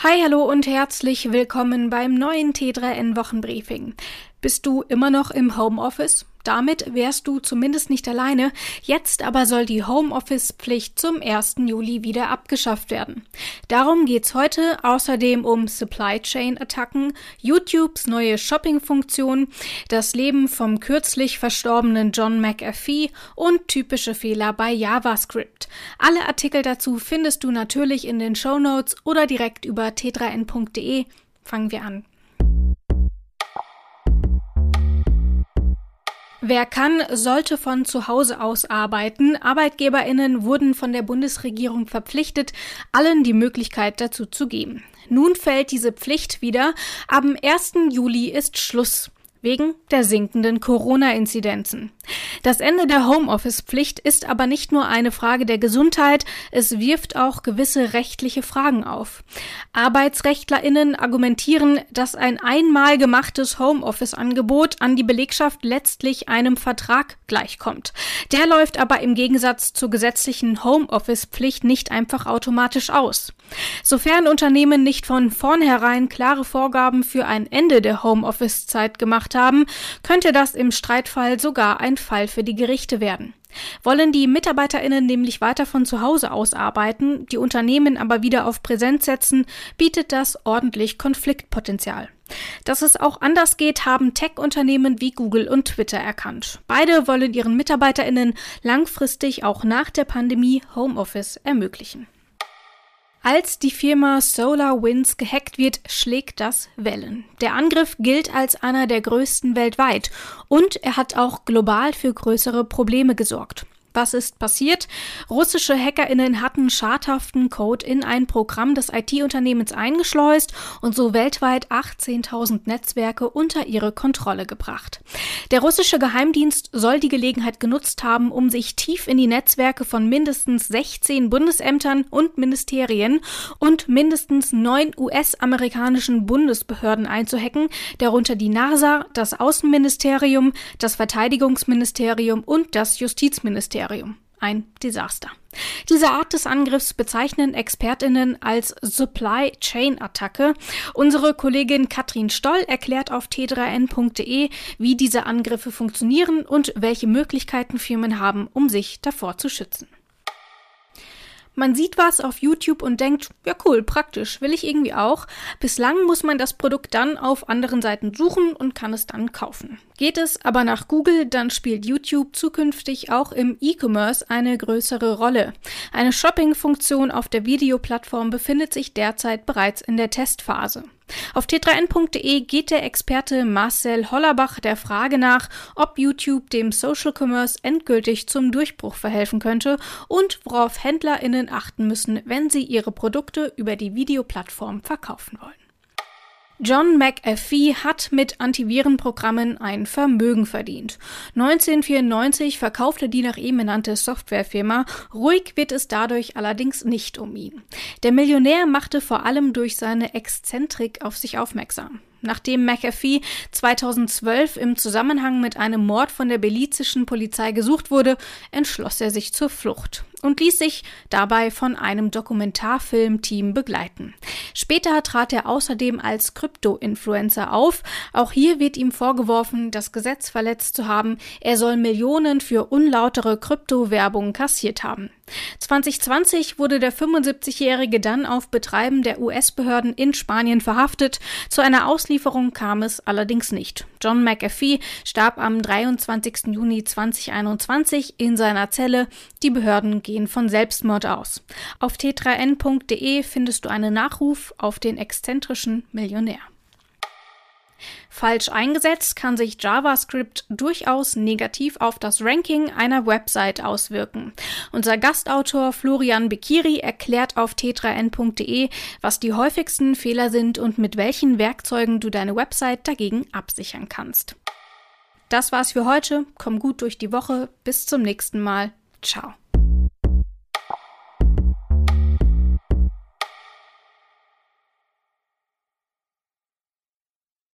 Hi, hallo und herzlich willkommen beim neuen T3N Wochenbriefing. Bist du immer noch im Homeoffice? Damit wärst du zumindest nicht alleine. Jetzt aber soll die Homeoffice-Pflicht zum 1. Juli wieder abgeschafft werden. Darum geht's heute außerdem um Supply Chain-Attacken, YouTubes neue Shopping-Funktion, das Leben vom kürzlich verstorbenen John McAfee und typische Fehler bei JavaScript. Alle Artikel dazu findest du natürlich in den Show Notes oder direkt über t3n.de. Fangen wir an. Wer kann, sollte von zu Hause aus arbeiten. Arbeitgeberinnen wurden von der Bundesregierung verpflichtet, allen die Möglichkeit dazu zu geben. Nun fällt diese Pflicht wieder. Am 1. Juli ist Schluss wegen der sinkenden Corona-Inzidenzen. Das Ende der Homeoffice-Pflicht ist aber nicht nur eine Frage der Gesundheit, es wirft auch gewisse rechtliche Fragen auf. Arbeitsrechtlerinnen argumentieren, dass ein einmal gemachtes Homeoffice-Angebot an die Belegschaft letztlich einem Vertrag gleichkommt. Der läuft aber im Gegensatz zur gesetzlichen Homeoffice-Pflicht nicht einfach automatisch aus. Sofern Unternehmen nicht von vornherein klare Vorgaben für ein Ende der Homeoffice-Zeit gemacht haben, könnte das im Streitfall sogar ein Fall für die Gerichte werden. Wollen die Mitarbeiterinnen nämlich weiter von zu Hause aus arbeiten, die Unternehmen aber wieder auf Präsenz setzen, bietet das ordentlich Konfliktpotenzial. Dass es auch anders geht, haben Tech-Unternehmen wie Google und Twitter erkannt. Beide wollen ihren Mitarbeiterinnen langfristig auch nach der Pandemie Homeoffice ermöglichen. Als die Firma SolarWinds gehackt wird, schlägt das Wellen. Der Angriff gilt als einer der größten weltweit und er hat auch global für größere Probleme gesorgt. Was ist passiert? Russische HackerInnen hatten schadhaften Code in ein Programm des IT-Unternehmens eingeschleust und so weltweit 18.000 Netzwerke unter ihre Kontrolle gebracht. Der russische Geheimdienst soll die Gelegenheit genutzt haben, um sich tief in die Netzwerke von mindestens 16 Bundesämtern und Ministerien und mindestens neun US-amerikanischen Bundesbehörden einzuhacken, darunter die NASA, das Außenministerium, das Verteidigungsministerium und das Justizministerium. Ministerium. Ein Desaster. Diese Art des Angriffs bezeichnen Expertinnen als Supply Chain Attacke. Unsere Kollegin Katrin Stoll erklärt auf t3n.de, wie diese Angriffe funktionieren und welche Möglichkeiten Firmen haben, um sich davor zu schützen. Man sieht was auf YouTube und denkt, ja cool, praktisch, will ich irgendwie auch. Bislang muss man das Produkt dann auf anderen Seiten suchen und kann es dann kaufen. Geht es aber nach Google, dann spielt YouTube zukünftig auch im E-Commerce eine größere Rolle. Eine Shopping-Funktion auf der Videoplattform befindet sich derzeit bereits in der Testphase. Auf t3n.de geht der Experte Marcel Hollerbach der Frage nach, ob YouTube dem Social Commerce endgültig zum Durchbruch verhelfen könnte und worauf HändlerInnen achten müssen, wenn sie ihre Produkte über die Videoplattform verkaufen wollen. John McAfee hat mit Antivirenprogrammen ein Vermögen verdient. 1994 verkaufte die nach ihm benannte Softwarefirma. Ruhig wird es dadurch allerdings nicht um ihn. Der Millionär machte vor allem durch seine Exzentrik auf sich aufmerksam. Nachdem McAfee 2012 im Zusammenhang mit einem Mord von der belizischen Polizei gesucht wurde, entschloss er sich zur Flucht und ließ sich dabei von einem Dokumentarfilmteam begleiten. Später trat er außerdem als Krypto-Influencer auf. Auch hier wird ihm vorgeworfen, das Gesetz verletzt zu haben. Er soll Millionen für unlautere Kryptowerbung kassiert haben. 2020 wurde der 75-Jährige dann auf Betreiben der US-Behörden in Spanien verhaftet. Zu einer Auslieferung kam es allerdings nicht. John McAfee starb am 23. Juni 2021 in seiner Zelle. Die Behörden gehen von Selbstmord aus. Auf t3n.de findest du einen Nachruf auf den exzentrischen Millionär. Falsch eingesetzt kann sich JavaScript durchaus negativ auf das Ranking einer Website auswirken. Unser Gastautor Florian Bekiri erklärt auf t3n.de, was die häufigsten Fehler sind und mit welchen Werkzeugen du deine Website dagegen absichern kannst. Das war's für heute. Komm gut durch die Woche. Bis zum nächsten Mal. Ciao.